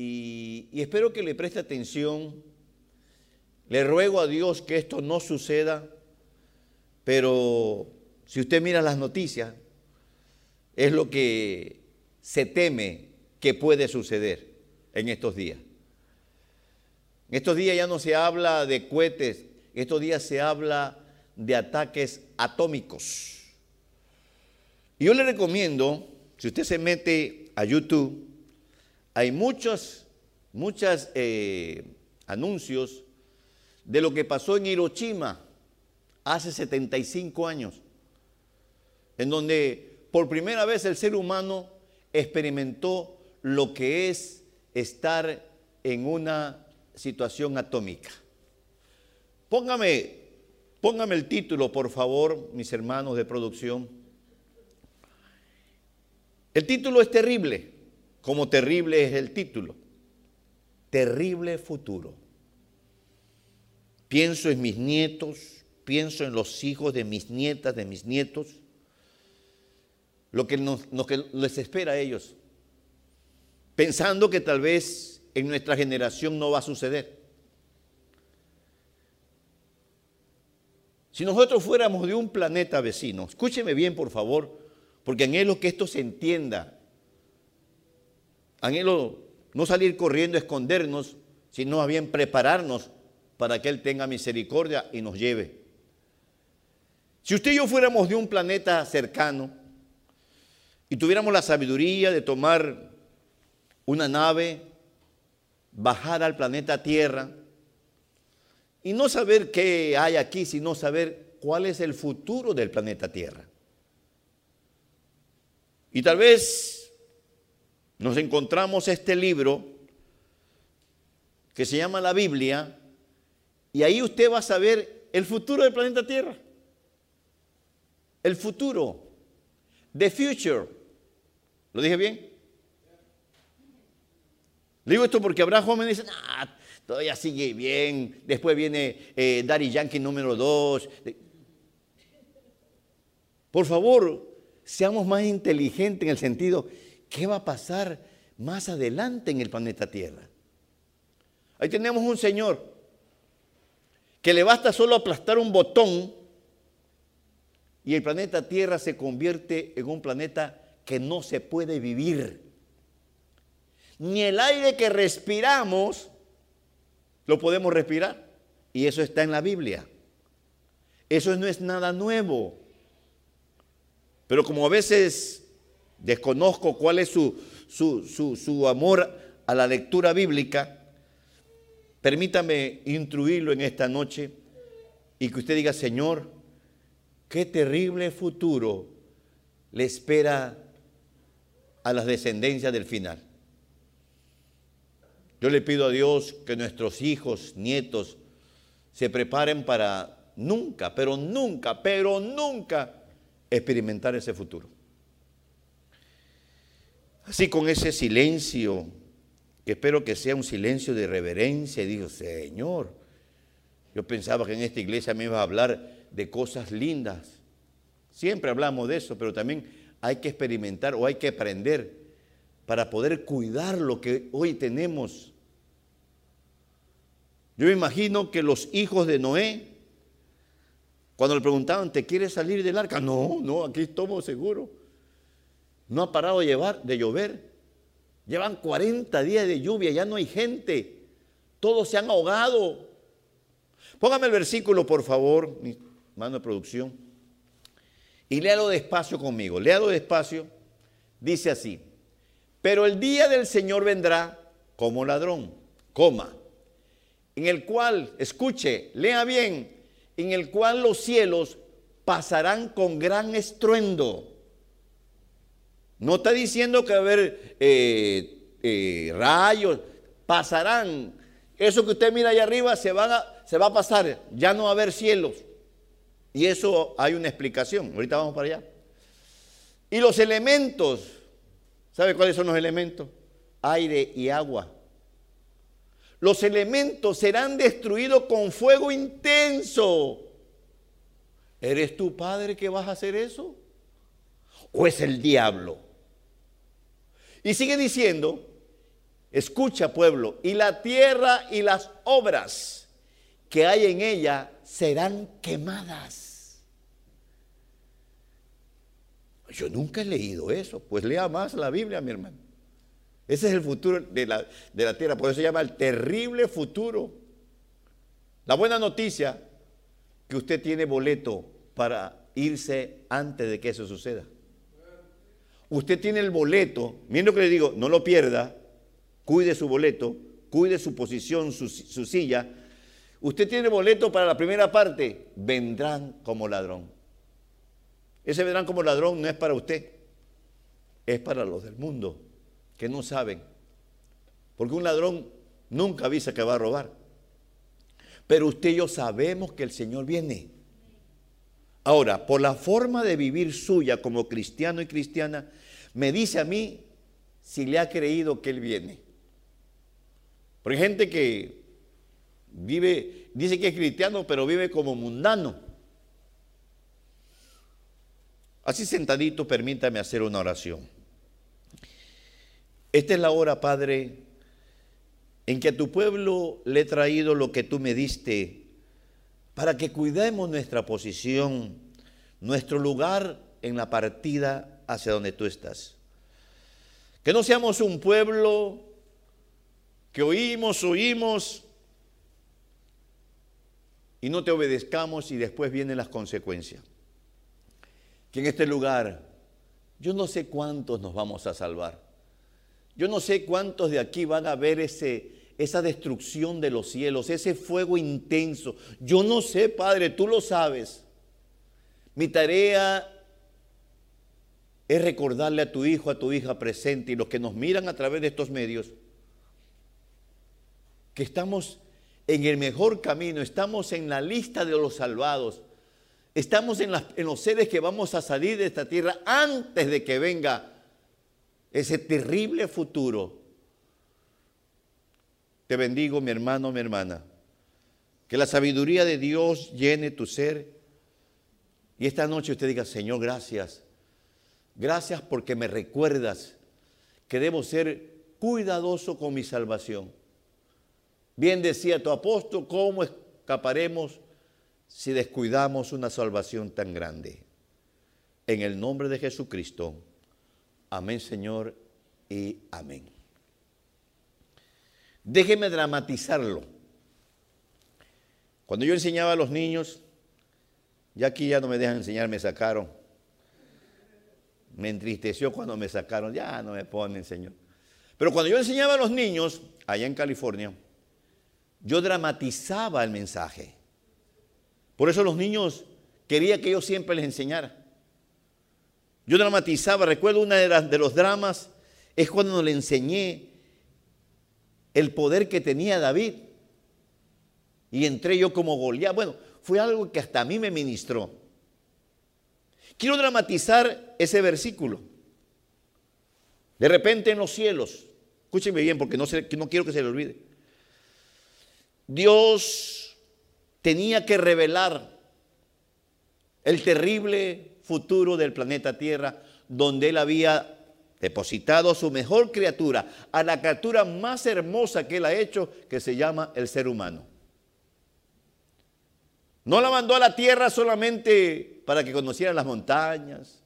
y, espero que le preste atención. Le ruego a Dios que esto no suceda, pero si usted mira las noticias, es lo que se teme que puede suceder en estos días. En estos días ya no se habla de cohetes, en estos días se habla de ataques atómicos. Y yo le recomiendo, si usted se mete a YouTube, hay muchos, muchos eh, anuncios de lo que pasó en Hiroshima hace 75 años, en donde por primera vez el ser humano experimentó lo que es estar en una situación atómica. Póngame, póngame el título, por favor, mis hermanos de producción. El título es terrible, como terrible es el título. Terrible futuro. Pienso en mis nietos, pienso en los hijos de mis nietas, de mis nietos, lo que, lo que les espera a ellos, pensando que tal vez en nuestra generación no va a suceder. Si nosotros fuéramos de un planeta vecino, escúcheme bien por favor, porque anhelo que esto se entienda. Anhelo no salir corriendo a escondernos, sino a bien prepararnos para que Él tenga misericordia y nos lleve. Si usted y yo fuéramos de un planeta cercano y tuviéramos la sabiduría de tomar una nave, bajar al planeta Tierra y no saber qué hay aquí, sino saber cuál es el futuro del planeta Tierra. Y tal vez nos encontramos este libro que se llama la Biblia y ahí usted va a saber el futuro del planeta Tierra. El futuro. The future. ¿Lo dije bien? Digo esto porque habrá jóvenes que dicen, ah, todavía sigue bien. Después viene eh, Daddy Yankee número 2. Por favor, seamos más inteligentes en el sentido, ¿qué va a pasar más adelante en el planeta Tierra? Ahí tenemos un señor que le basta solo aplastar un botón y el planeta Tierra se convierte en un planeta que no se puede vivir. Ni el aire que respiramos lo podemos respirar. Y eso está en la Biblia. Eso no es nada nuevo. Pero como a veces desconozco cuál es su, su, su amor a la lectura bíblica, Permítame instruirlo en esta noche y que usted diga, Señor, qué terrible futuro le espera a las descendencias del final. Yo le pido a Dios que nuestros hijos, nietos, se preparen para nunca, pero nunca, pero nunca experimentar ese futuro. Así con ese silencio espero que sea un silencio de reverencia. Digo, Señor, yo pensaba que en esta iglesia me iba a hablar de cosas lindas. Siempre hablamos de eso, pero también hay que experimentar o hay que aprender para poder cuidar lo que hoy tenemos. Yo me imagino que los hijos de Noé, cuando le preguntaban, ¿te quieres salir del arca? No, no, aquí estamos seguros. No ha parado de, llevar, de llover. Llevan 40 días de lluvia, ya no hay gente. Todos se han ahogado. Póngame el versículo, por favor, mi mano de producción. Y léalo despacio conmigo. Léalo despacio. Dice así. Pero el día del Señor vendrá como ladrón, coma, en el cual, escuche, lea bien, en el cual los cielos pasarán con gran estruendo no está diciendo que va a haber eh, eh, rayos, pasarán. Eso que usted mira allá arriba se, se va a pasar, ya no va a haber cielos. Y eso hay una explicación. Ahorita vamos para allá. Y los elementos, ¿sabe cuáles son los elementos? Aire y agua. Los elementos serán destruidos con fuego intenso. ¿Eres tu padre que vas a hacer eso? ¿O es el diablo? Y sigue diciendo, escucha pueblo, y la tierra y las obras que hay en ella serán quemadas. Yo nunca he leído eso, pues lea más la Biblia, mi hermano. Ese es el futuro de la, de la tierra, por eso se llama el terrible futuro. La buena noticia, que usted tiene boleto para irse antes de que eso suceda. Usted tiene el boleto, miren lo que le digo, no lo pierda, cuide su boleto, cuide su posición, su, su silla. Usted tiene boleto para la primera parte, vendrán como ladrón. Ese vendrán como ladrón no es para usted, es para los del mundo que no saben. Porque un ladrón nunca avisa que va a robar. Pero usted y yo sabemos que el Señor viene. Ahora, por la forma de vivir suya como cristiano y cristiana, me dice a mí si le ha creído que Él viene. Porque hay gente que vive, dice que es cristiano, pero vive como mundano. Así sentadito, permítame hacer una oración. Esta es la hora, Padre, en que a tu pueblo le he traído lo que tú me diste, para que cuidemos nuestra posición, nuestro lugar en la partida hacia donde tú estás. Que no seamos un pueblo que oímos, oímos y no te obedezcamos y después vienen las consecuencias. Que en este lugar, yo no sé cuántos nos vamos a salvar. Yo no sé cuántos de aquí van a ver ese, esa destrucción de los cielos, ese fuego intenso. Yo no sé, Padre, tú lo sabes. Mi tarea es recordarle a tu hijo, a tu hija presente y los que nos miran a través de estos medios, que estamos en el mejor camino, estamos en la lista de los salvados, estamos en, en los seres que vamos a salir de esta tierra antes de que venga ese terrible futuro. Te bendigo, mi hermano, mi hermana. Que la sabiduría de Dios llene tu ser. Y esta noche usted diga, Señor, gracias. Gracias porque me recuerdas que debo ser cuidadoso con mi salvación. Bien decía tu apóstol, ¿cómo escaparemos si descuidamos una salvación tan grande? En el nombre de Jesucristo. Amén, Señor, y amén. Déjeme dramatizarlo. Cuando yo enseñaba a los niños, ya aquí ya no me dejan enseñar, me sacaron. Me entristeció cuando me sacaron, ya no me ponen, Señor. Pero cuando yo enseñaba a los niños, allá en California, yo dramatizaba el mensaje. Por eso los niños quería que yo siempre les enseñara. Yo dramatizaba, recuerdo una de, de los dramas, es cuando le enseñé el poder que tenía David. Y entré yo como Goliat. Bueno, fue algo que hasta a mí me ministró. Quiero dramatizar ese versículo. De repente en los cielos, escúcheme bien porque no, no quiero que se le olvide. Dios tenía que revelar el terrible futuro del planeta Tierra, donde Él había depositado su mejor criatura, a la criatura más hermosa que Él ha hecho, que se llama el ser humano. No la mandó a la tierra solamente para que conociera las montañas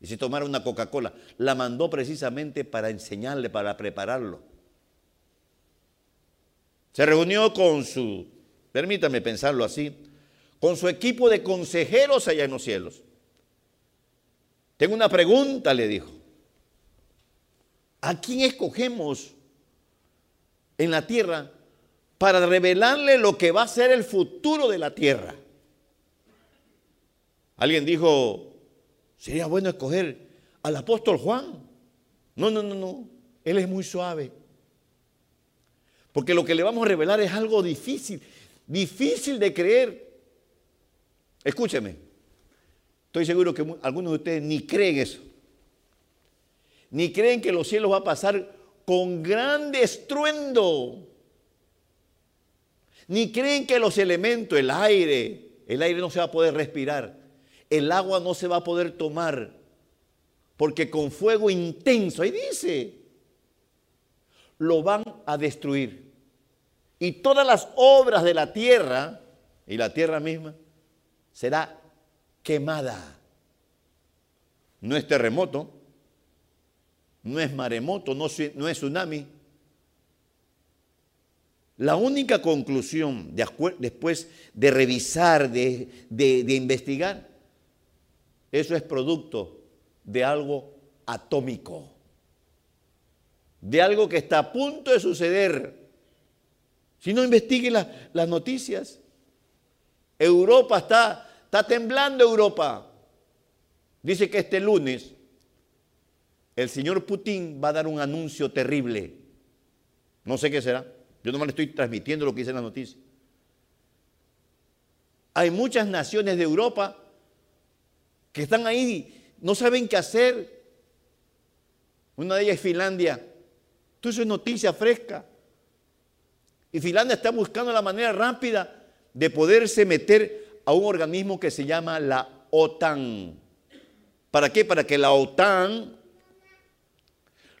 y se tomara una Coca-Cola. La mandó precisamente para enseñarle, para prepararlo. Se reunió con su, permítame pensarlo así, con su equipo de consejeros allá en los cielos. Tengo una pregunta, le dijo. ¿A quién escogemos en la tierra para revelarle lo que va a ser el futuro de la tierra? Alguien dijo, sería bueno escoger al apóstol Juan. No, no, no, no. Él es muy suave. Porque lo que le vamos a revelar es algo difícil, difícil de creer. Escúcheme, Estoy seguro que algunos de ustedes ni creen eso. Ni creen que los cielos va a pasar con grande estruendo. Ni creen que los elementos, el aire, el aire no se va a poder respirar. El agua no se va a poder tomar. Porque con fuego intenso, ahí dice, lo van a destruir. Y todas las obras de la tierra, y la tierra misma, será quemada. No es terremoto, no es maremoto, no, es tsunami. La única conclusión después de revisar, de, investigar, eso es producto de algo atómico, de algo que está a punto de suceder. Si no investigue las noticias, Europa está temblando Europa. Dice que este lunes el señor Putin va a dar un anuncio terrible. No sé qué será. Yo nomás le estoy transmitiendo lo que dice la noticia. Hay muchas naciones de Europa que están ahí, no saben qué hacer. Una de ellas es Finlandia. Esto es noticia fresca. Y Finlandia está buscando la manera rápida de poderse meter a un organismo que se llama la OTAN. ¿Para qué? Para que la OTAN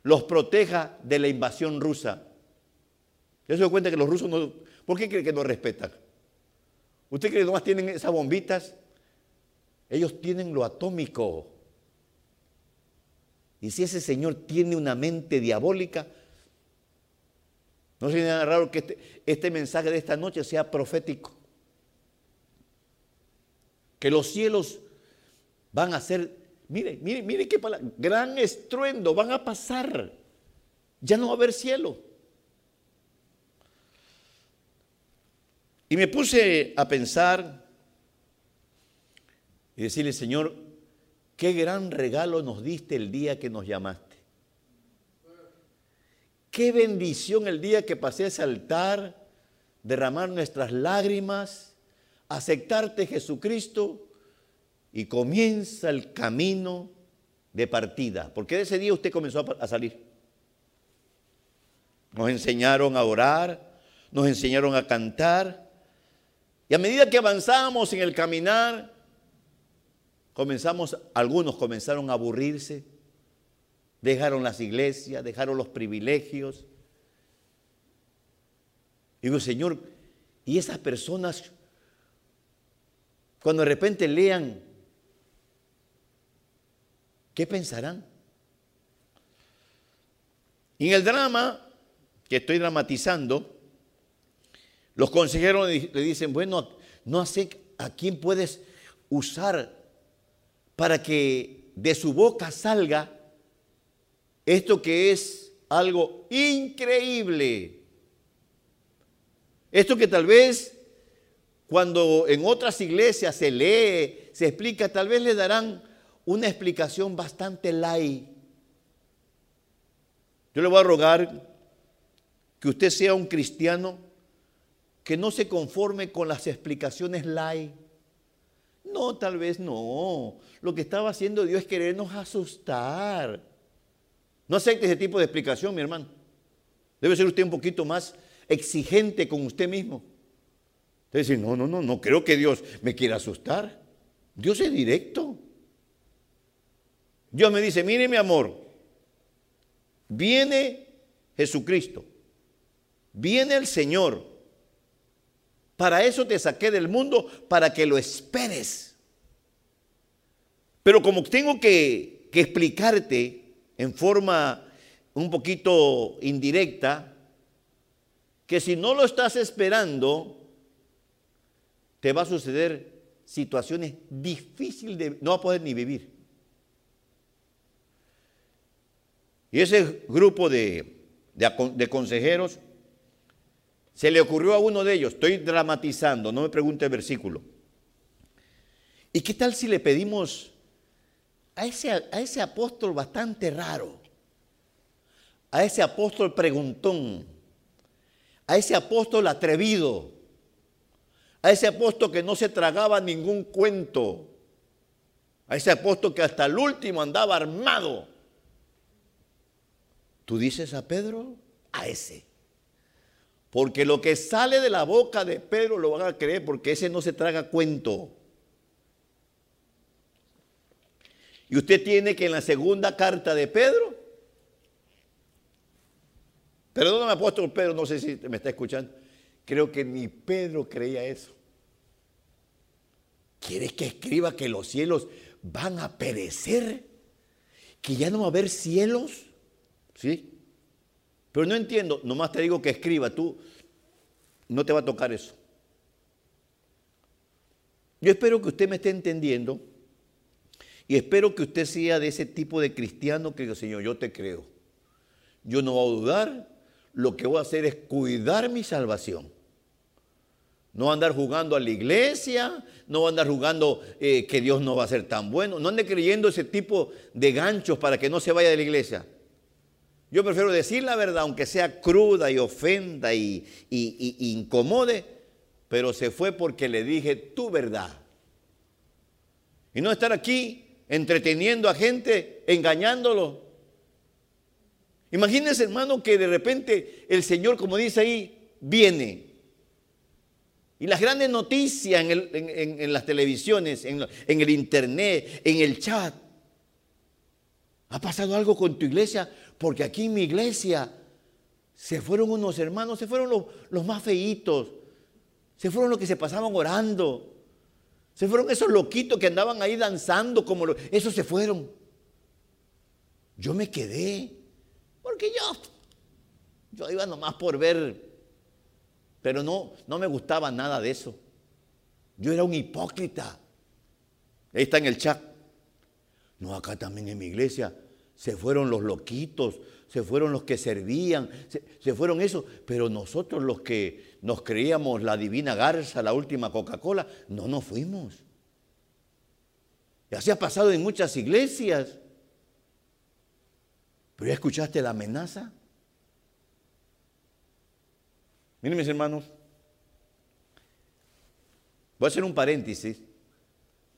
los proteja de la invasión rusa. ¿Ya se da cuenta que los rusos no... ¿Por qué cree que no respetan? ¿Usted cree que nomás tienen esas bombitas? Ellos tienen lo atómico. Y si ese señor tiene una mente diabólica, no sería raro que este, este mensaje de esta noche sea profético. Que los cielos van a ser, mire, mire, mire qué palabra, gran estruendo, van a pasar. Ya no va a haber cielo. Y me puse a pensar y decirle, Señor, qué gran regalo nos diste el día que nos llamaste. Qué bendición el día que pasé a ese altar, derramar nuestras lágrimas, aceptarte Jesucristo y comienza el camino de partida. Porque de ese día usted comenzó a salir. Nos enseñaron a orar, nos enseñaron a cantar. Y a medida que avanzamos en el caminar, comenzamos, algunos comenzaron a aburrirse, dejaron las iglesias, dejaron los privilegios. Y digo, Señor, y esas personas, cuando de repente lean, ¿qué pensarán? En el drama que estoy dramatizando, los consejeros le dicen, bueno, no sé a quién puedes usar para que de su boca salga esto que es algo increíble. Esto que tal vez cuando en otras iglesias se lee, se explica, tal vez le darán una explicación bastante light. Yo le voy a rogar que usted sea un cristiano que no se conforme con las explicaciones light no, tal vez no. Lo que estaba haciendo Dios es querernos asustar. No acepte ese tipo de explicación, mi hermano. Debe ser usted un poquito más exigente con usted mismo. Debe decir, no, no, no, no creo que Dios me quiera asustar. Dios es directo. Dios me dice, mire mi amor, viene Jesucristo, viene el Señor para eso te saqué del mundo, para que lo esperes. Pero como tengo que, explicarte en forma un poquito indirecta, que si no lo estás esperando, te va a suceder situaciones difíciles de no va a poder ni vivir. Y ese grupo de, de consejeros se le ocurrió a uno de ellos, estoy dramatizando, no me pregunte el versículo. ¿Y qué tal si le pedimos a ese, a ese apóstol bastante raro, a ese apóstol preguntón, a ese apóstol atrevido, a ese apóstol que no se tragaba ningún cuento, a ese apóstol que hasta el último andaba armado? ¿Tú dices a Pedro? A ese. Porque lo que sale de la boca de Pedro lo van a creer porque ese no se traga cuento. Y usted tiene que en la segunda carta de Pedro, Perdóname, apóstol Pedro, no sé si me está escuchando. Creo que ni Pedro creía eso. ¿Quieres que escriba que los cielos van a perecer? ¿Que ya no va a haber cielos? ¿Sí? Pero no entiendo, nomás te digo que escriba, tú no te va a tocar eso. Yo espero que usted me esté entendiendo y espero que usted sea de ese tipo de cristiano que, Señor, yo te creo. Yo no voy a dudar, lo que voy a hacer es cuidar mi salvación. No andar jugando a la iglesia, no andar jugando eh, que Dios no va a ser tan bueno. No ande creyendo ese tipo de ganchos para que no se vaya de la iglesia. Yo prefiero decir la verdad, aunque sea cruda y ofenda y, y incomode, pero se fue porque le dije tu verdad. Y no estar aquí entreteniendo a gente, engañándolo. Imagínense, hermano, que de repente el Señor, como dice ahí, viene y las grandes noticias en, las televisiones, en, en el internet, en el chat. ¿Ha pasado algo con tu iglesia? Porque aquí en mi iglesia se fueron unos hermanos, se fueron los, más feitos, se fueron los que se pasaban orando, se fueron esos loquitos que andaban ahí danzando, como esos se fueron. Yo me quedé, porque yo, yo iba nomás por ver pero no, no me gustaba nada de eso. Yo era un hipócrita. Ahí está en el chat. No, acá también en mi iglesia se fueron los loquitos, se fueron los que servían, se, fueron esos. Pero nosotros los que nos creíamos la divina garza, la última Coca-Cola, no nos fuimos. Y así ha pasado en muchas iglesias. Pero ya escuchaste la amenaza. Miren mis hermanos, voy a hacer un paréntesis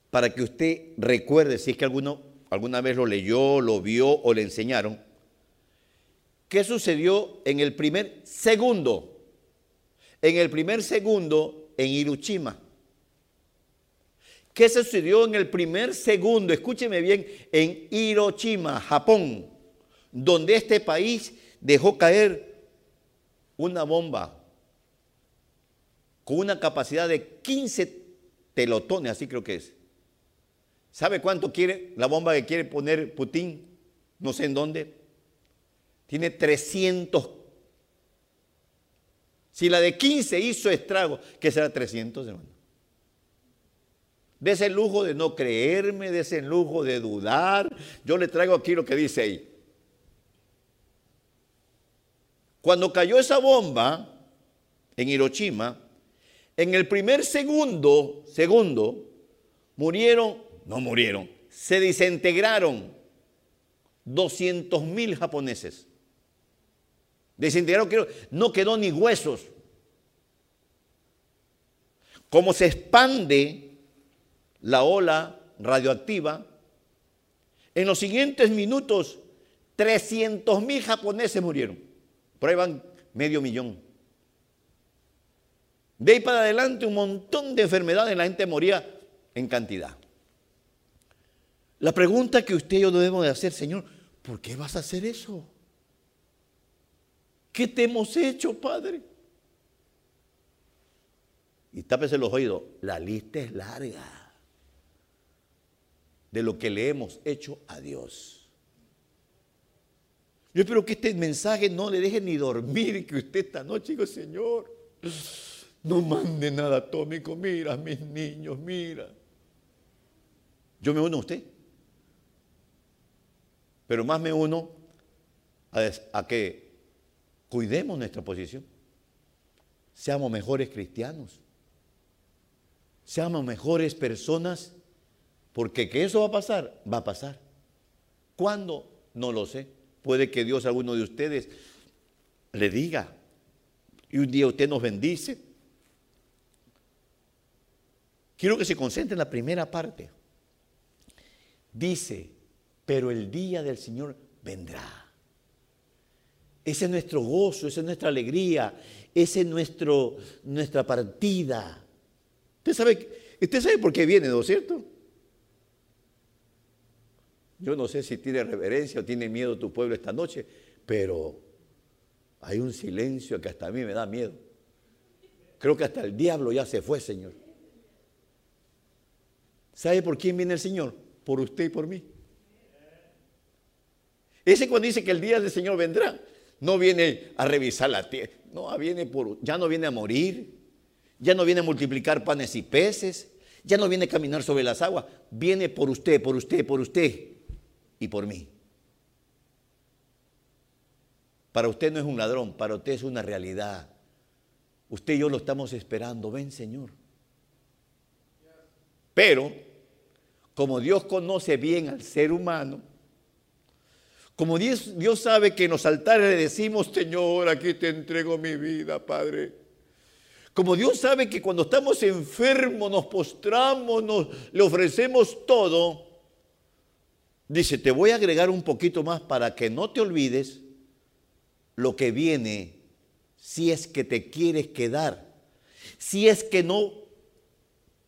para que usted recuerde, si es que alguno alguna vez lo leyó, lo vio o le enseñaron, qué sucedió en el primer segundo, en el primer segundo en Hiroshima. ¿Qué sucedió en el primer segundo? Escúcheme bien, en Hiroshima, Japón, donde este país dejó caer una bomba con una capacidad de 15 telotones, así creo que es. ¿Sabe cuánto quiere la bomba que quiere poner Putin? No sé en dónde. Tiene 300. Si la de 15 hizo estrago, ¿qué será 300, hermano? De ese lujo de no creerme, de ese lujo de dudar. Yo le traigo aquí lo que dice ahí. Cuando cayó esa bomba en Hiroshima, en el primer segundo, segundo, murieron, no murieron, se desintegraron 200 mil japoneses. Desintegraron, no quedó ni huesos. Como se expande la ola radioactiva, en los siguientes minutos 300 mil japoneses murieron. Van medio millón. De ahí para adelante un montón de enfermedades, la gente moría en cantidad. La pregunta que usted y yo debemos de hacer, Señor, ¿por qué vas a hacer eso? ¿Qué te hemos hecho, Padre? Y tápese los oídos, la lista es larga de lo que le hemos hecho a Dios. Yo espero que este mensaje no le deje ni dormir que usted esta noche diga, Señor, no mande nada atómico, mira mis niños, mira. Yo me uno a usted. Pero más me uno a, que cuidemos nuestra posición. Seamos mejores cristianos. Seamos mejores personas. Porque que eso va a pasar, va a pasar. ¿Cuándo? No lo sé. Puede que Dios a alguno de ustedes le diga. Y un día usted nos bendice Quiero que se concentre en la primera parte. Dice, pero el día del Señor vendrá. Ese es nuestro gozo, esa es nuestra alegría, esa es nuestro, nuestra partida. Usted sabe, usted sabe por qué viene, ¿no es cierto? Yo no sé si tiene reverencia o tiene miedo tu pueblo esta noche, pero Hay un silencio que hasta a mí me da miedo. Creo que hasta el diablo ya se fue, Señor. ¿Sabe por quién viene el Señor? Por usted y por mí. Ese cuando dice que el día del Señor vendrá, no viene a revisar la tierra, no, viene por, ya no viene a morir, ya no viene a multiplicar panes y peces, ya no viene a caminar sobre las aguas, viene por usted, por usted, por usted y por mí. Para usted no es un ladrón, para usted es una realidad. Usted y yo lo estamos esperando, ven Señor. Pero, como Dios conoce bien al ser humano, como Dios, sabe que en los altares le decimos, Señor, aquí te entrego mi vida, Padre. Como Dios sabe que cuando estamos enfermos nos postramos, nos, le ofrecemos todo, dice, te voy a agregar un poquito más para que no te olvides lo que viene si es que te quieres quedar, si es que no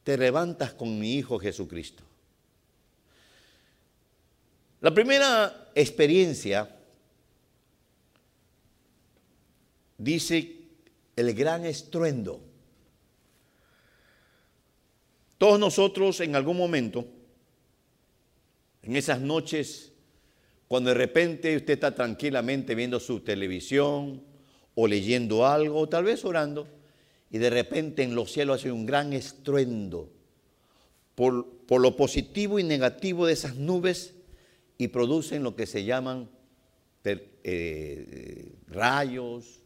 te levantas con mi Hijo Jesucristo. La primera experiencia dice el gran estruendo. Todos nosotros en algún momento, en esas noches, cuando de repente usted está tranquilamente viendo su televisión o leyendo algo, o tal vez orando, y de repente en los cielos hace un gran estruendo por, por lo positivo y negativo de esas nubes y producen lo que se llaman eh, rayos,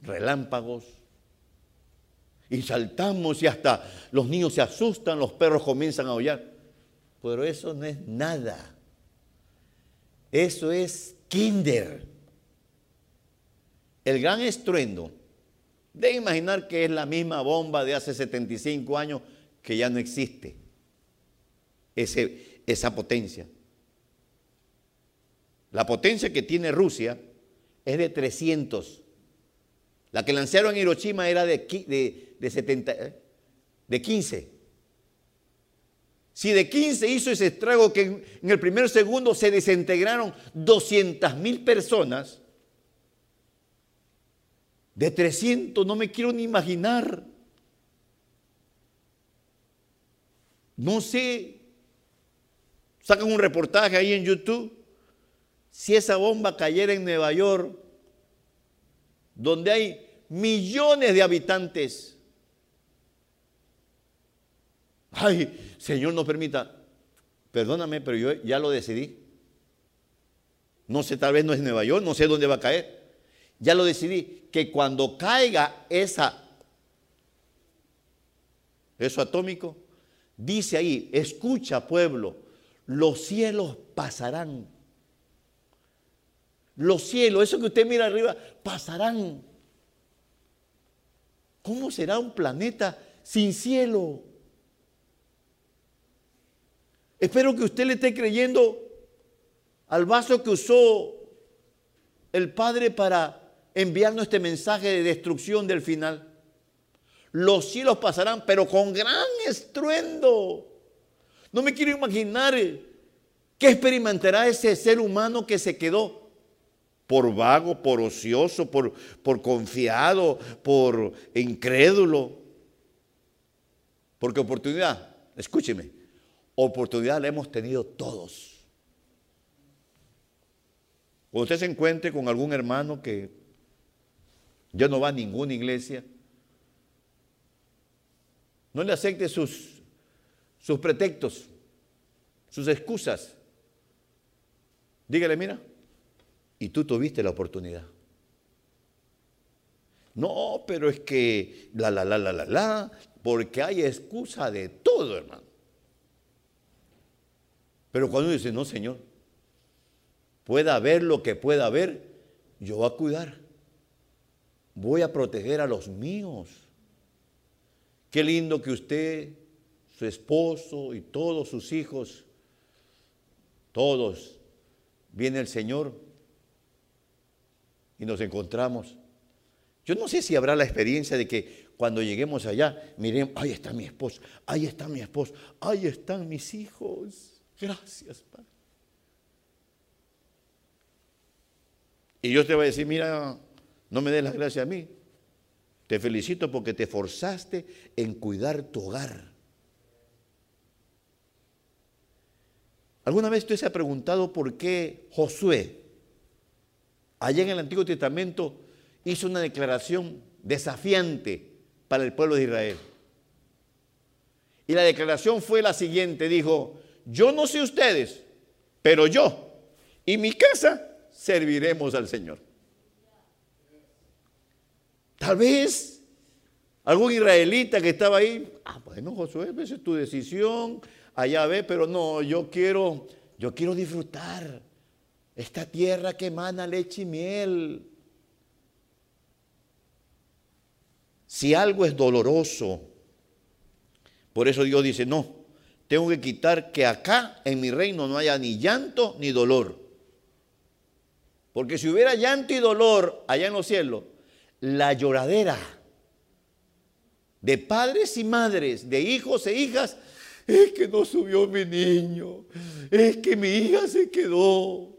relámpagos. Y saltamos y hasta los niños se asustan, los perros comienzan a aullar. Pero eso no es nada. Eso es kinder. El gran estruendo, de imaginar que es la misma bomba de hace 75 años que ya no existe. Ese, esa potencia. La potencia que tiene Rusia es de 300. La que lanzaron en Hiroshima era de, de, 70, ¿eh? de 15. Si de 15 hizo ese estrago que en, el primer segundo se desintegraron 200 mil personas, de 300 no me quiero ni imaginar. No sé sacan un reportaje ahí en YouTube, si esa bomba cayera en Nueva York, donde hay millones de habitantes, ay, Señor no permita, perdóname, pero yo ya lo decidí. No sé, tal vez no es Nueva York, no sé dónde va a caer. Ya lo decidí, que cuando caiga esa, eso atómico, dice ahí, escucha pueblo, los cielos pasarán. Los cielos, eso que usted mira arriba, pasarán. ¿Cómo será un planeta sin cielo? Espero que usted le esté creyendo al vaso que usó el Padre para enviarnos este mensaje de destrucción del final. Los cielos pasarán, pero con gran estruendo. No me quiero imaginar qué experimentará ese ser humano que se quedó por vago, por ocioso, por, por confiado, por incrédulo. Porque oportunidad, escúcheme, oportunidad la hemos tenido todos. Cuando usted se encuentre con algún hermano que ya no va a ninguna iglesia, no le acepte sus sus pretextos, sus excusas. Dígale, mira, y tú tuviste la oportunidad. No, pero es que la, la, la, la, la, la, porque hay excusa de todo, hermano. Pero cuando uno dice, no, Señor, pueda haber lo que pueda haber, yo voy a cuidar. Voy a proteger a los míos. Qué lindo que usted su esposo y todos sus hijos, todos, viene el Señor y nos encontramos. Yo no sé si habrá la experiencia de que cuando lleguemos allá, miren, ahí está mi esposo, ahí está mi esposo, ahí están mis hijos. Gracias, Padre. Y Dios te va a decir, mira, no me des las gracias a mí. Te felicito porque te forzaste en cuidar tu hogar. ¿Alguna vez usted se ha preguntado por qué Josué, allá en el Antiguo Testamento, hizo una declaración desafiante para el pueblo de Israel? Y la declaración fue la siguiente, dijo, yo no sé ustedes, pero yo y mi casa serviremos al Señor. Tal vez algún israelita que estaba ahí, ah, bueno, Josué, esa es tu decisión, allá ve, pero no, yo quiero, yo quiero disfrutar esta tierra que emana leche y miel. Si algo es doloroso, por eso Dios dice, no, tengo que quitar que acá en mi reino no haya ni llanto ni dolor. Porque si hubiera llanto y dolor allá en los cielos, la lloradera de padres y madres, de hijos e hijas, es que no subió mi niño, es que mi hija se quedó.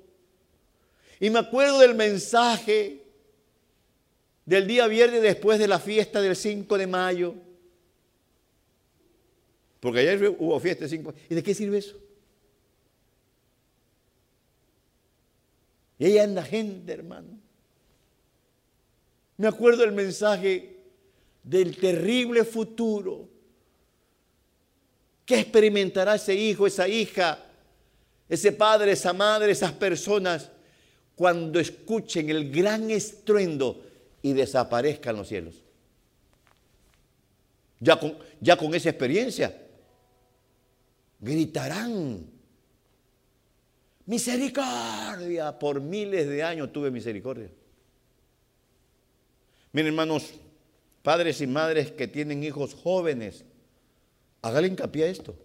Y me acuerdo del mensaje del día viernes después de la fiesta del 5 de mayo. Porque ayer hubo fiesta del 5. ¿Y de qué sirve eso? Y ahí anda gente, hermano. Me acuerdo del mensaje del terrible futuro que experimentará ese hijo, esa hija, ese padre, esa madre, esas personas cuando escuchen el gran estruendo y desaparezcan los cielos. Ya con, ya con esa experiencia, gritarán, misericordia, por miles de años tuve misericordia. Miren hermanos, padres y madres que tienen hijos jóvenes, hágale hincapié a esto.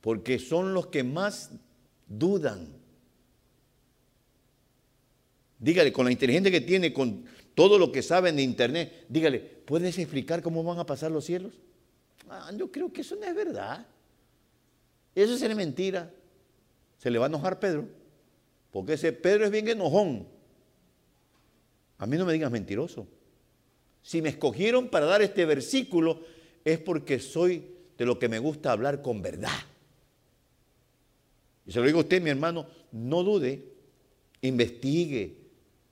Porque son los que más dudan. Dígale, con la inteligencia que tiene, con todo lo que saben de internet, dígale, ¿puedes explicar cómo van a pasar los cielos? Ah, yo creo que eso no es verdad. Eso es mentira. Se le va a enojar Pedro. Porque ese Pedro es bien enojón. A mí no me digas mentiroso. Si me escogieron para dar este versículo es porque soy de lo que me gusta hablar con verdad. Y se lo digo a usted, mi hermano, no dude, investigue,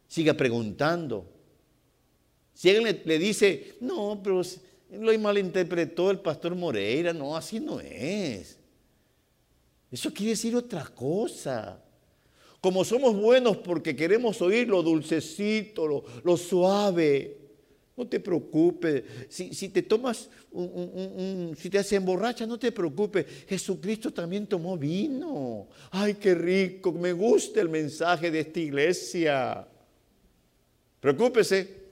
siga preguntando. Si alguien le, dice, no, pero lo malinterpretó el pastor Moreira, no, así no es. Eso quiere decir otra cosa. Como somos buenos porque queremos oír lo dulcecito, lo, suave. No te preocupes. Si, te tomas, un, si te hace emborracha, no te preocupes. Jesucristo también tomó vino. Ay, qué rico. Me gusta el mensaje de esta iglesia. Preocúpese,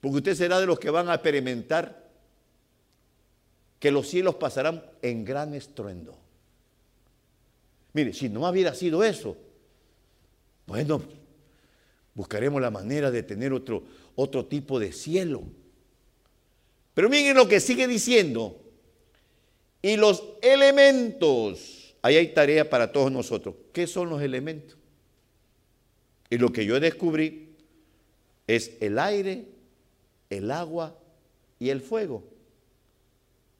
porque usted será de los que van a experimentar que los cielos pasarán en gran estruendo. Mire, si no hubiera sido eso, bueno, buscaremos la manera de tener otro, otro tipo de cielo. Pero miren lo que sigue diciendo. Y los elementos, ahí hay tarea para todos nosotros. ¿Qué son los elementos? Y lo que yo descubrí es el aire, el agua y el fuego.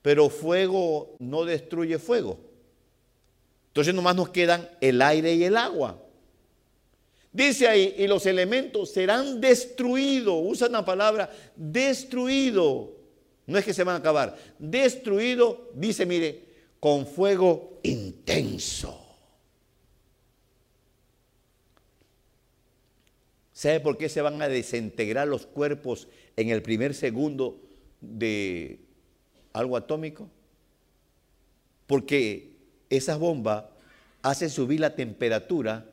Pero fuego no destruye fuego. Entonces nomás nos quedan el aire y el agua. Dice ahí, y los elementos serán destruidos. Usa la palabra destruido. No es que se van a acabar. Destruido, dice, mire, con fuego intenso. ¿Sabe por qué se van a desintegrar los cuerpos en el primer segundo de algo atómico? Porque esas bombas hacen subir la temperatura,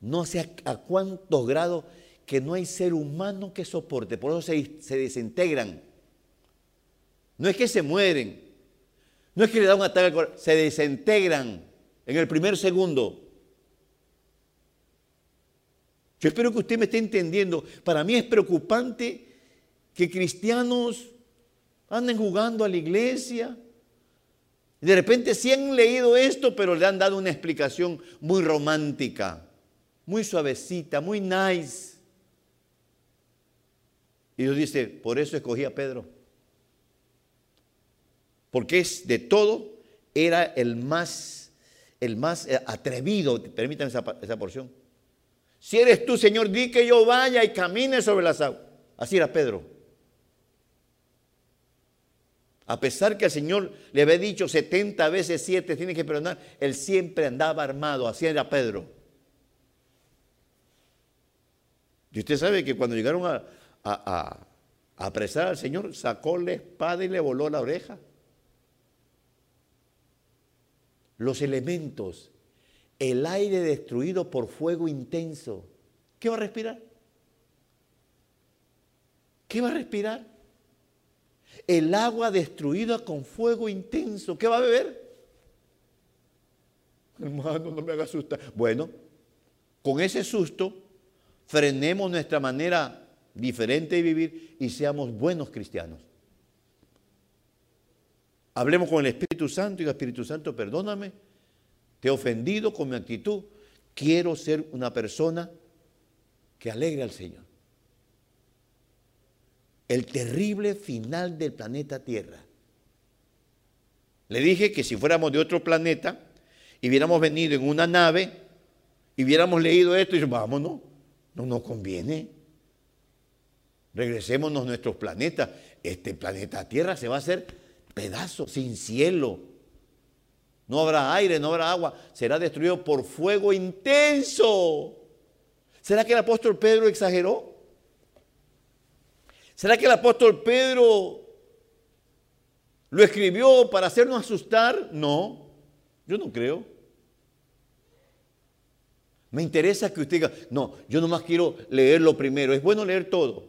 no sé a, cuántos grados, que no hay ser humano que soporte, por eso se, desintegran. No es que se mueren, no es que le da un ataque al corazón, se desintegran en el primer segundo. Yo espero que usted me esté entendiendo. Para mí es preocupante que cristianos anden jugando a la iglesia, de repente sí han leído esto, pero le han dado una explicación muy romántica. Muy suavecita, muy nice. Y Dios dice, por eso escogí a Pedro. Porque es de todo, era el más, el más eh, atrevido, permítanme esa, esa porción. Si eres tú, Señor, di que yo vaya y camine sobre las aguas. Así era Pedro. A pesar que el Señor le había dicho 70 veces 7, tiene que perdonar, él siempre andaba armado, así era Pedro. Y usted sabe que cuando llegaron a, apresar al Señor, sacó la espada y le voló la oreja. Los elementos el aire destruido por fuego intenso, ¿qué va a respirar? ¿Qué va a respirar? El agua destruida con fuego intenso, ¿qué va a beber? Hermano, no me haga asustar. Bueno, con ese susto, frenemos nuestra manera diferente de vivir y seamos buenos cristianos. Hablemos con el Espíritu Santo y el Espíritu Santo, perdóname te he ofendido con mi actitud. Quiero ser una persona que alegre al Señor. El terrible final del planeta Tierra. Le dije que si fuéramos de otro planeta y hubiéramos venido en una nave y hubiéramos leído esto y vámonos, no nos conviene. Regresémonos a nuestros planetas. Este planeta Tierra se va a hacer pedazo, sin cielo, no habrá aire, no habrá agua, será destruido por fuego intenso. ¿Será que el apóstol Pedro exageró? ¿Será que el apóstol Pedro lo escribió para hacernos asustar? No, yo no creo. Me interesa que usted diga, no, yo nomás quiero leer lo primero. Es bueno leer todo,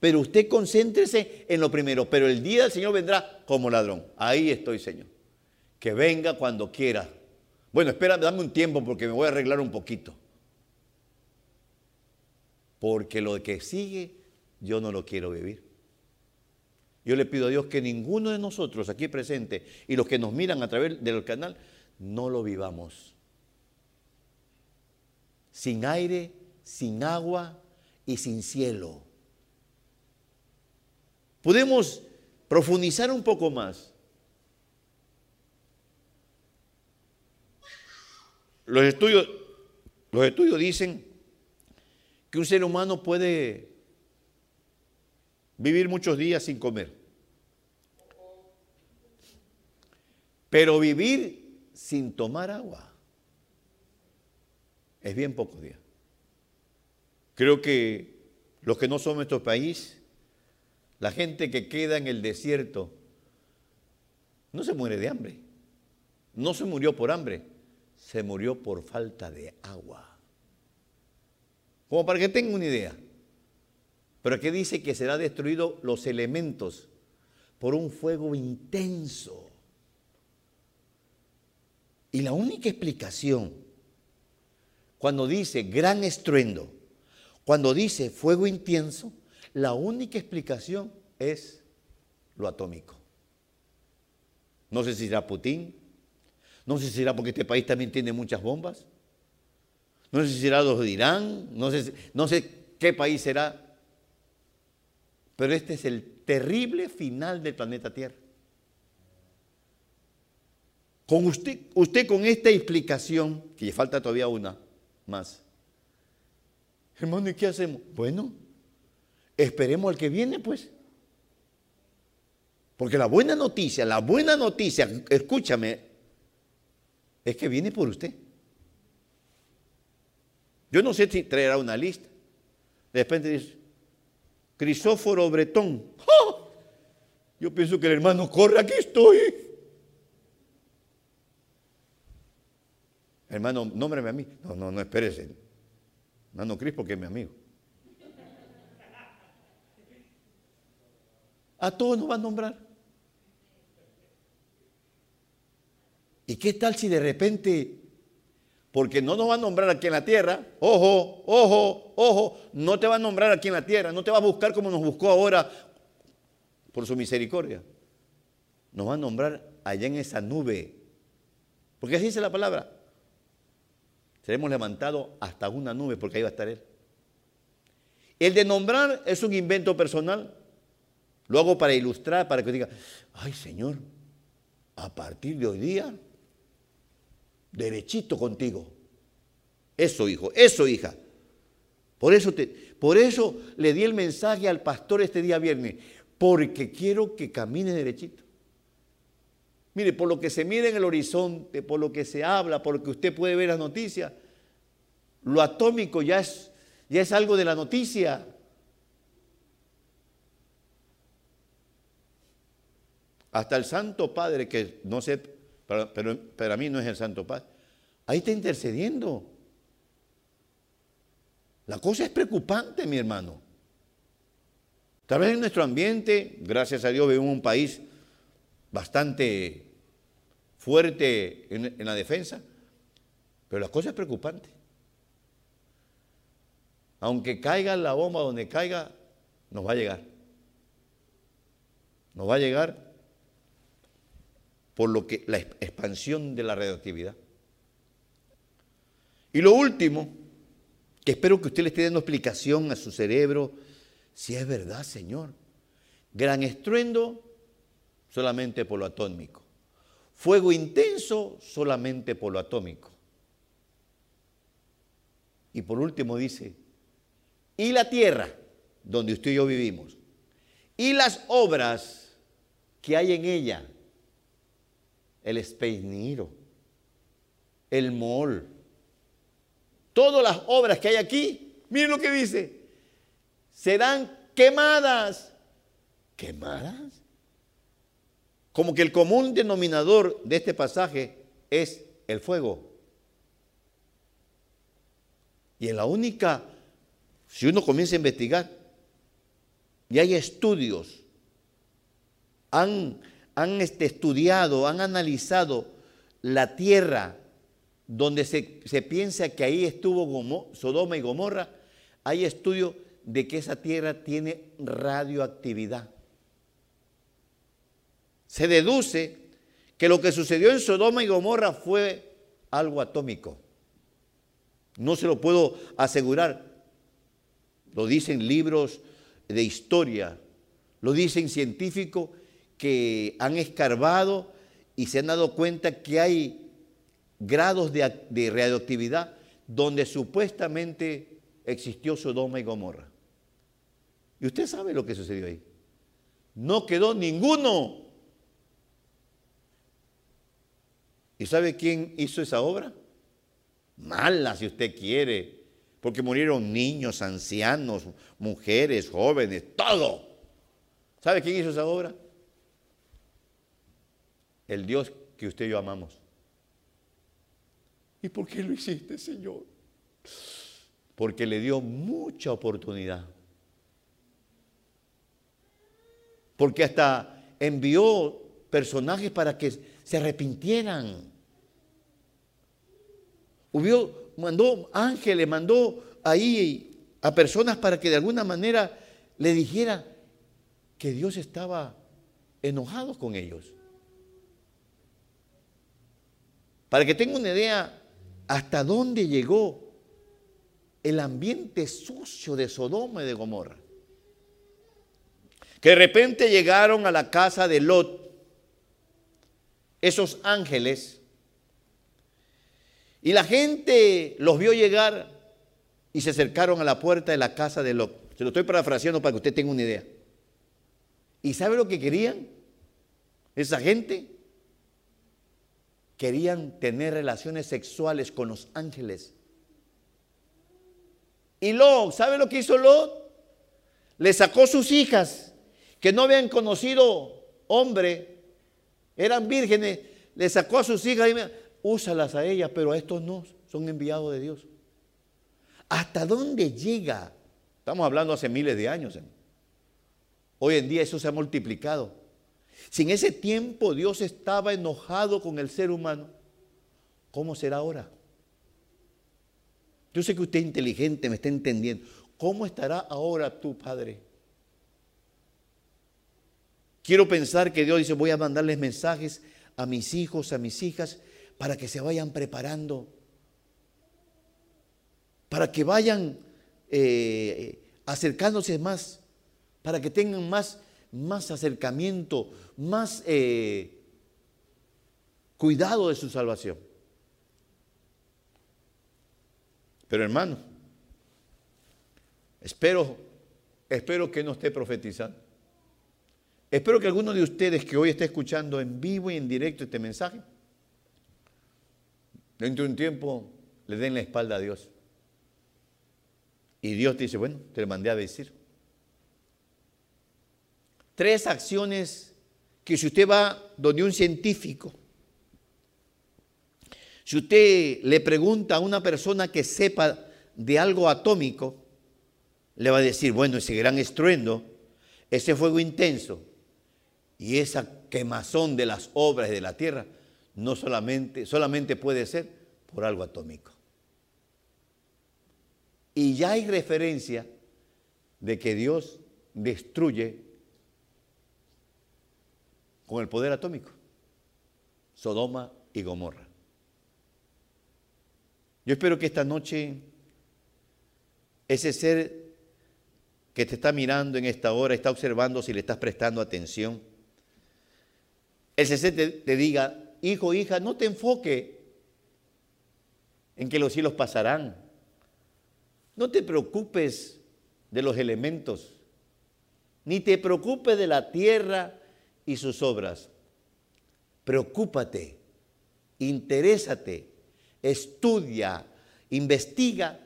pero usted concéntrese en lo primero. Pero el día del Señor vendrá como ladrón. Ahí estoy, Señor que venga cuando quiera. Bueno, espera, dame un tiempo porque me voy a arreglar un poquito. Porque lo que sigue yo no lo quiero vivir. Yo le pido a Dios que ninguno de nosotros aquí presente y los que nos miran a través del canal no lo vivamos. Sin aire, sin agua y sin cielo. Podemos profundizar un poco más. Los estudios, los estudios dicen que un ser humano puede vivir muchos días sin comer. Pero vivir sin tomar agua es bien pocos días. Creo que los que no son nuestro país, la gente que queda en el desierto, no se muere de hambre, no se murió por hambre, se murió por falta de agua. Como para que tengan una idea. Pero aquí dice que será destruido los elementos por un fuego intenso. Y la única explicación, cuando dice gran estruendo, cuando dice fuego intenso, la única explicación es lo atómico. No sé si será Putin, no sé si será porque este país también tiene muchas bombas. No sé si será los de Irán. No sé, no sé qué país será. Pero este es el terrible final del planeta Tierra. Con usted, usted con esta explicación, que le falta todavía una más. Hermano, ¿y qué hacemos? Bueno, esperemos al que viene, pues. Porque la buena noticia, la buena noticia, escúchame, es que viene por usted. Yo no sé si traerá una lista. De repente dice, Crisóforo Bretón. Yo pienso que el hermano corre, aquí estoy. Hermano, nómbreme a mí. No, no, no, espérese. Hermano Cris, porque es mi amigo. A todos nos va a nombrar. ¿Y qué tal si de repente, porque no nos va a nombrar aquí en la tierra, ojo, ojo, ojo, no te va a nombrar aquí en la tierra, no te va a buscar como nos buscó ahora por su misericordia. Nos va a nombrar allá en esa nube. Porque así dice la palabra. Seremos levantados hasta una nube porque ahí va a estar Él. El de nombrar es un invento personal. Lo hago para ilustrar, para que diga, ay Señor, a partir de hoy día, derechito contigo. Eso, hijo, eso, hija. Por eso, te, por eso le di el mensaje al pastor este día viernes, porque quiero que camine derechito. Mire, por lo que se mira en el horizonte, por lo que se habla, por lo que usted puede ver las noticias, lo atómico ya es, ya es algo de la noticia. Hasta el Santo Padre, que no sé, pero, pero para mí no es el Santo Padre, ahí está intercediendo. La cosa es preocupante, mi hermano. Tal vez en nuestro ambiente, gracias a Dios, vivimos un país bastante fuerte en, la defensa, pero la cosa es preocupante. Aunque caiga la bomba donde caiga, nos va a llegar. Nos va a llegar por lo que la expansión de la radioactividad. Y lo último, que espero que usted le esté dando explicación a su cerebro, si es verdad, Señor. Gran estruendo solamente por lo atómico. Fuego intenso solamente por lo atómico. Y por último dice, y la tierra donde usted y yo vivimos, y las obras que hay en ella, el Space el MOL, todas las obras que hay aquí, miren lo que dice, serán quemadas. ¿Quemadas? Como que el común denominador de este pasaje es el fuego. Y en la única, si uno comienza a investigar, y hay estudios, han, han este, estudiado, han analizado la tierra donde se, piensa que ahí estuvo Sodoma y Gomorra, hay estudios de que esa tierra tiene radioactividad. Se deduce que lo que sucedió en Sodoma y Gomorra fue algo atómico. No se lo puedo asegurar. Lo dicen libros de historia, lo dicen científicos que han escarbado y se han dado cuenta que hay grados de, radioactividad donde supuestamente existió Sodoma y Gomorra. Y usted sabe lo que sucedió ahí. No quedó ninguno. ¿Y sabe quién hizo esa obra? Mala, si usted quiere, porque murieron niños, ancianos, mujeres, jóvenes, todo. ¿Sabe quién hizo esa obra? El Dios que usted y yo amamos. ¿Y por qué lo hiciste, Señor? Porque le dio mucha oportunidad. Porque hasta envió personajes para que se arrepintieran. Mandó ángeles, mandó ahí a personas para que de alguna manera le dijera que Dios estaba enojado con ellos. Para que tenga una idea, hasta dónde llegó el ambiente sucio de Sodoma y de Gomorra. Que de repente llegaron a la casa de Lot esos ángeles y la gente los vio llegar y se acercaron a la puerta de la casa de Lot. Se lo estoy parafraseando para que usted tenga una idea. ¿Y sabe lo que querían? Esa gente querían tener relaciones sexuales con los ángeles. Y Lot, ¿sabe lo que hizo Lot? Le sacó sus hijas que no habían conocido hombre, eran vírgenes, le sacó a sus hijas y me, úsalas a ellas, pero a estos no, son enviados de Dios. ¿Hasta dónde llega? Estamos hablando hace miles de años. Hoy en día eso se ha multiplicado. Si en ese tiempo Dios estaba enojado con el ser humano, ¿cómo será ahora? Yo sé que usted es inteligente, me está entendiendo. ¿Cómo estará ahora tu Padre? Quiero pensar que Dios dice, voy a mandarles mensajes a mis hijos, a mis hijas, para que se vayan preparando. para que vayan eh, acercándose más, para que tengan más, más acercamiento, más eh, cuidado de su salvación. Pero hermano, espero, espero que no esté profetizando. Espero que alguno de ustedes que hoy esté escuchando en vivo y en directo este mensaje, dentro de un tiempo le den la espalda a Dios. Y Dios te dice, bueno, te lo mandé a decir. Tres acciones que si usted va donde un científico, si usted le pregunta a una persona que sepa de algo atómico, le va a decir, bueno, ese gran estruendo, ese fuego intenso y esa quemazón de las obras de la tierra, no solamente, solamente puede ser por algo atómico. Y ya hay referencia de que Dios destruye con el poder atómico Sodoma y Gomorra. Yo espero que esta noche ese ser que te está mirando en esta hora, está observando si le estás prestando atención, ser te, te diga, hijo, hija, no te enfoque en que los cielos pasarán. No te preocupes de los elementos, ni te preocupes de la tierra y sus obras. Preocúpate, interésate, estudia, investiga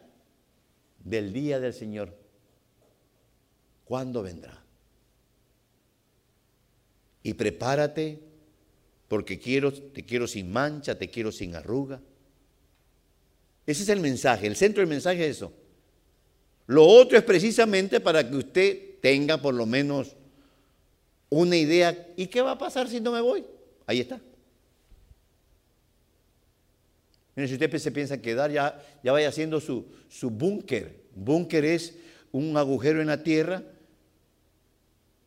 del día del Señor. ¿Cuándo vendrá? Y prepárate porque quiero, te quiero sin mancha, te quiero sin arruga. Ese es el mensaje, el centro del mensaje es eso. Lo otro es precisamente para que usted tenga por lo menos una idea. ¿Y qué va a pasar si no me voy? Ahí está. Mire, si usted se piensa quedar, ya, ya vaya haciendo su, su búnker. Búnker es un agujero en la tierra.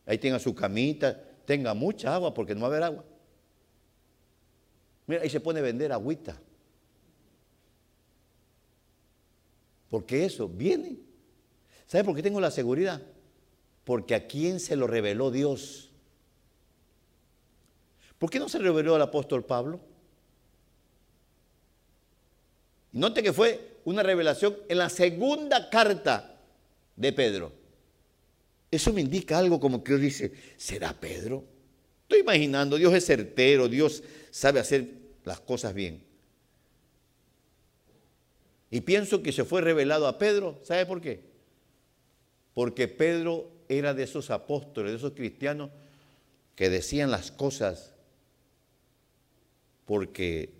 Ahí tenga su camita, tenga mucha agua porque no va a haber agua. Mira, ahí se pone a vender agüita. Porque eso viene ¿Sabe por qué tengo la seguridad? Porque a quién se lo reveló Dios. ¿Por qué no se reveló al apóstol Pablo? Note que fue una revelación en la segunda carta de Pedro. Eso me indica algo como que Dios dice, ¿será Pedro? Estoy imaginando, Dios es certero, Dios sabe hacer las cosas bien. Y pienso que se fue revelado a Pedro, ¿sabe por qué? porque Pedro era de esos apóstoles, de esos cristianos que decían las cosas porque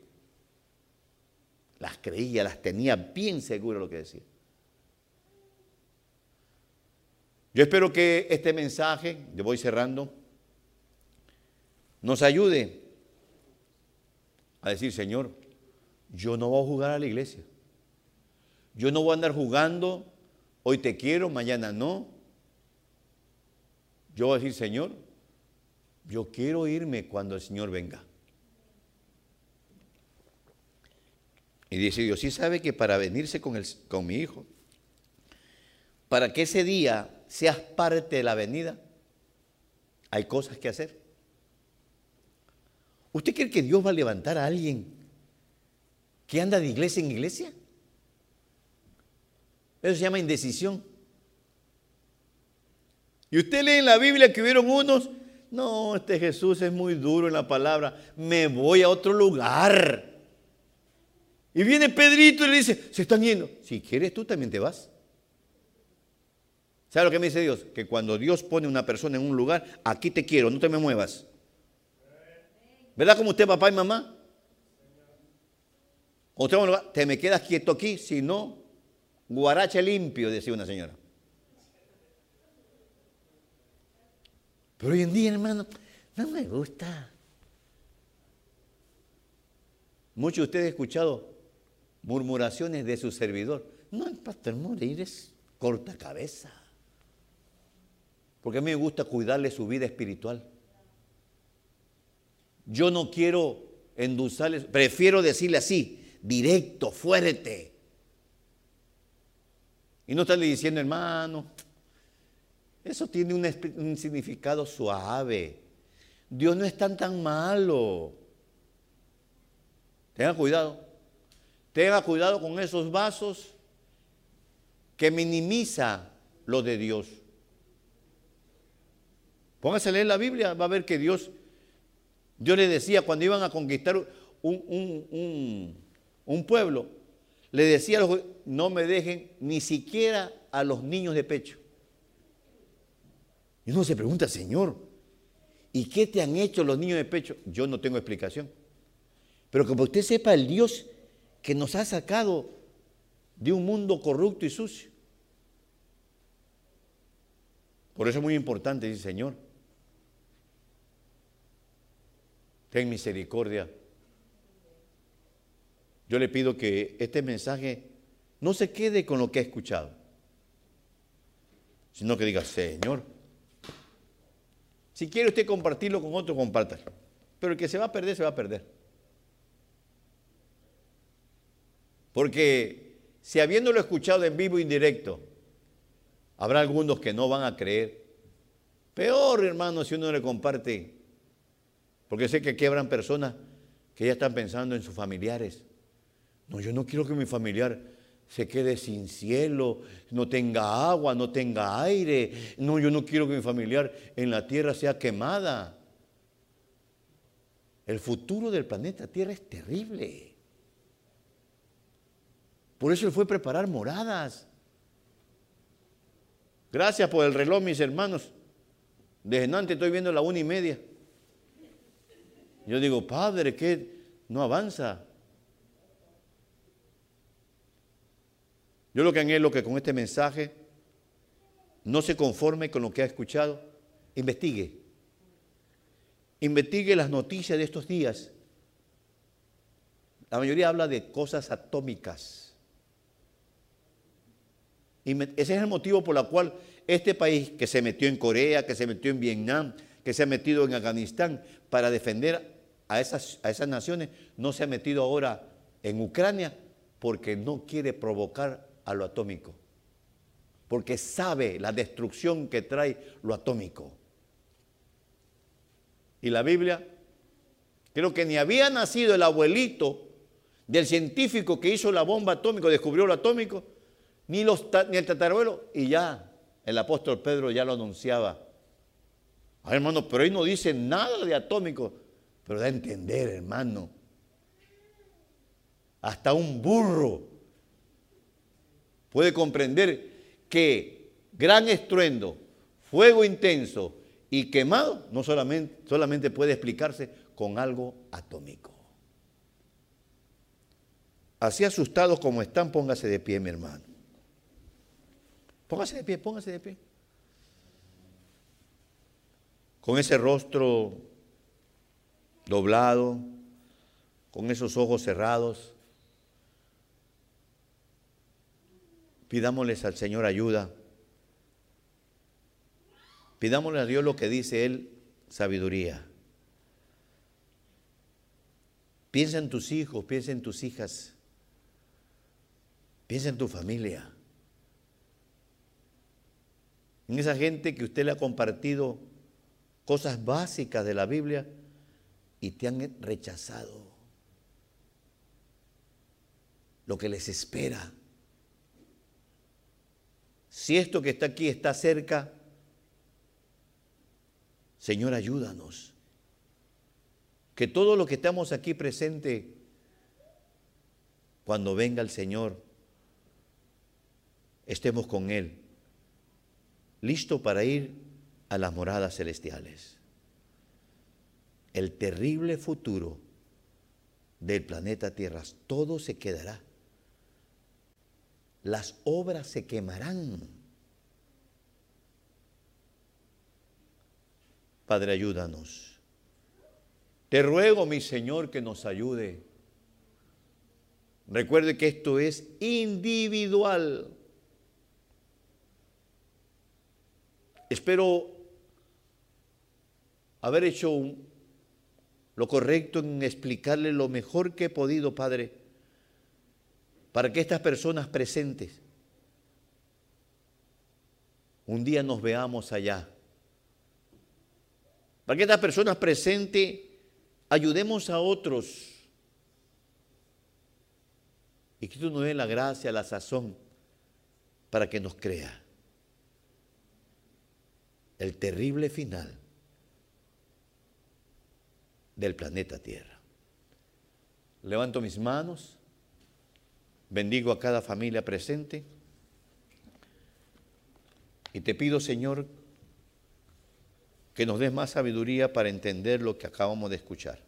las creía, las tenía bien seguro lo que decía. Yo espero que este mensaje, yo voy cerrando, nos ayude a decir, Señor, yo no voy a jugar a la iglesia. Yo no voy a andar jugando Hoy te quiero, mañana no. Yo voy a decir, Señor, yo quiero irme cuando el Señor venga. Y dice Dios, sí sabe que para venirse con, el, con mi hijo, para que ese día seas parte de la venida, hay cosas que hacer. ¿Usted cree que Dios va a levantar a alguien que anda de iglesia en iglesia? Eso se llama indecisión. Y usted lee en la Biblia que hubieron unos, no, este Jesús es muy duro en la palabra, me voy a otro lugar. Y viene Pedrito y le dice, se están yendo. Si quieres tú también te vas. ¿Sabe lo que me dice Dios? Que cuando Dios pone una persona en un lugar, aquí te quiero, no te me muevas. ¿Verdad como usted, papá y mamá? Usted, te me quedas quieto aquí, si no, Guarache limpio, decía una señora. Pero hoy en día, hermano, no me gusta. Muchos de ustedes han escuchado murmuraciones de su servidor. No, el pastor Moreira es corta cabeza. Porque a mí me gusta cuidarle su vida espiritual. Yo no quiero endulzarle, prefiero decirle así, directo, fuerte. Y no estarle diciendo, hermano, eso tiene un, un significado suave. Dios no es tan tan malo. Tenga cuidado. Tenga cuidado con esos vasos que minimiza lo de Dios. Póngase a leer la Biblia, va a ver que Dios, Dios le decía cuando iban a conquistar un, un pueblo, le decía a los, no me dejen ni siquiera a los niños de pecho. Y uno se pregunta, Señor, ¿y qué te han hecho los niños de pecho? Yo no tengo explicación. Pero como usted sepa, el Dios que nos ha sacado de un mundo corrupto y sucio. Por eso es muy importante, dice Señor, ten misericordia. Yo le pido que este mensaje no se quede con lo que ha escuchado, sino que diga, Señor, si quiere usted compartirlo con otro, compártalo. Pero el que se va a perder, se va a perder. Porque si habiéndolo escuchado en vivo e indirecto, habrá algunos que no van a creer. Peor, hermano, si uno le comparte. Porque sé que aquí habrán personas que ya están pensando en sus familiares. No, yo no quiero que mi familiar se quede sin cielo, no tenga agua, no tenga aire. No, yo no quiero que mi familiar en la tierra sea quemada. El futuro del planeta Tierra es terrible. Por eso él fue a preparar moradas. Gracias por el reloj, mis hermanos. Desde antes estoy viendo la una y media. Yo digo, Padre, que no avanza. Yo lo que anhelo que con este mensaje no se conforme con lo que ha escuchado, investigue. Investigue las noticias de estos días. La mayoría habla de cosas atómicas. Ese es el motivo por el cual este país que se metió en Corea, que se metió en Vietnam, que se ha metido en Afganistán para defender a esas, a esas naciones, no se ha metido ahora en Ucrania porque no quiere provocar a lo atómico. Porque sabe la destrucción que trae lo atómico. Y la Biblia, creo que ni había nacido el abuelito del científico que hizo la bomba atómica, descubrió lo atómico, ni, los, ni el tatarabuelo, y ya el apóstol Pedro ya lo anunciaba. Ay, hermano, pero ahí no dice nada de atómico, pero da a entender, hermano. Hasta un burro puede comprender que gran estruendo, fuego intenso y quemado no solamente, puede explicarse con algo atómico. Así asustados como están, póngase de pie, mi hermano. Póngase de pie, póngase de pie. Con ese rostro doblado, con esos ojos cerrados, pidámosles al Señor ayuda. Pidámosle a Dios lo que dice Él, sabiduría. Piensa en tus hijos, piensa en tus hijas, piensa en tu familia en esa gente que usted le ha compartido cosas básicas de la Biblia y te han rechazado lo que les espera. Si esto que está aquí está cerca, Señor, ayúdanos. Que todo lo que estamos aquí presente, cuando venga el Señor, estemos con Él listo para ir a las moradas celestiales. El terrible futuro del planeta Tierra, todo se quedará. Las obras se quemarán. Padre, ayúdanos. Te ruego, mi Señor, que nos ayude. Recuerde que esto es individual. Espero haber hecho lo correcto en explicarle lo mejor que he podido, Padre, para que estas personas presentes un día nos veamos allá. Para que estas personas presentes ayudemos a otros. Y que tú nos dé la gracia, la sazón, para que nos crea. El terrible final del planeta Tierra. Levanto mis manos, bendigo a cada familia presente y te pido, Señor, que nos des más sabiduría para entender lo que acabamos de escuchar.